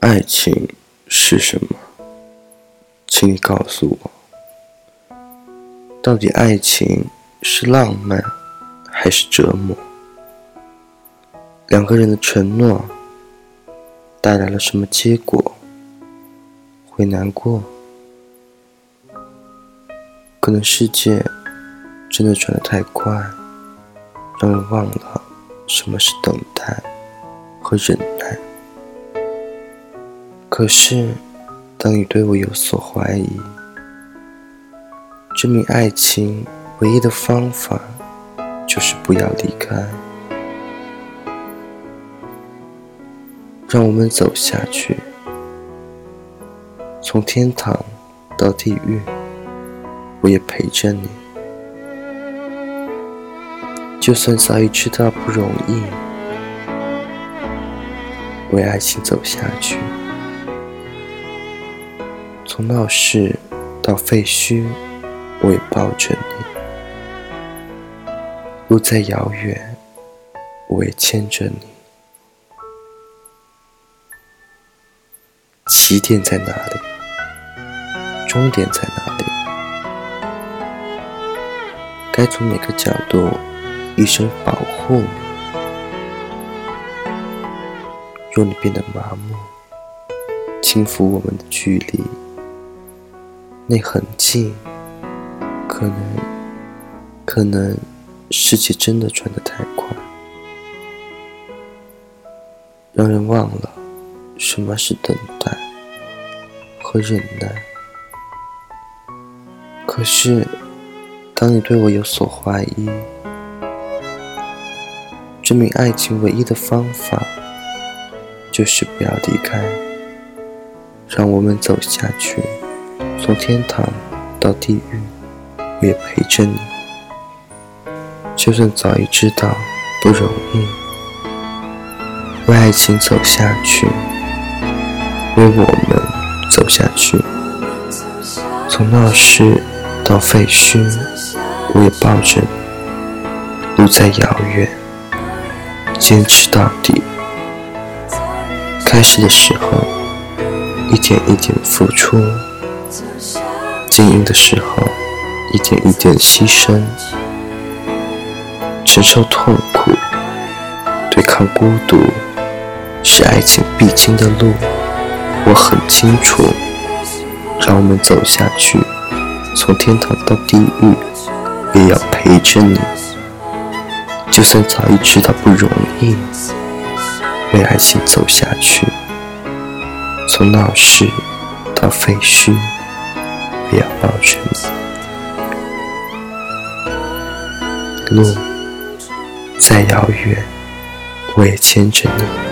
爱情是什么？请你告诉我，到底爱情是浪漫还是折磨？两个人的承诺带来了什么结果？会难过？可能世界真的转得太快，让人忘了什么是等待和忍耐。可是，当你对我有所怀疑，证明爱情唯一的方法就是不要离开。让我们走下去，从天堂到地狱，我也陪着你。就算早已知道不容易，为爱情走下去。从闹市到废墟，我也抱着你；路再遥远，我也牵着你。起点在哪里？终点在哪里？该从哪个角度一生保护你？若你变得麻木，轻抚我们的距离。那痕迹，可能，可能，世界真的转得太快，让人忘了什么是等待和忍耐。可是，当你对我有所怀疑，证明爱情唯一的方法就是不要离开，让我们走下去。从天堂到地狱，我也陪着你。就算早已知道不容易，为爱情走下去，为我们走下去。从闹市到废墟，我也抱着你。路再遥远，坚持到底。开始的时候，一点一点付出。经营的时候，一点一点牺牲，承受痛苦，对抗孤独，是爱情必经的路。我很清楚，让我们走下去，从天堂到地狱，也要陪着你。就算早已知道不容易，为爱情走下去，从闹市到废墟。不要抱着你，路再遥远，我也牵着你。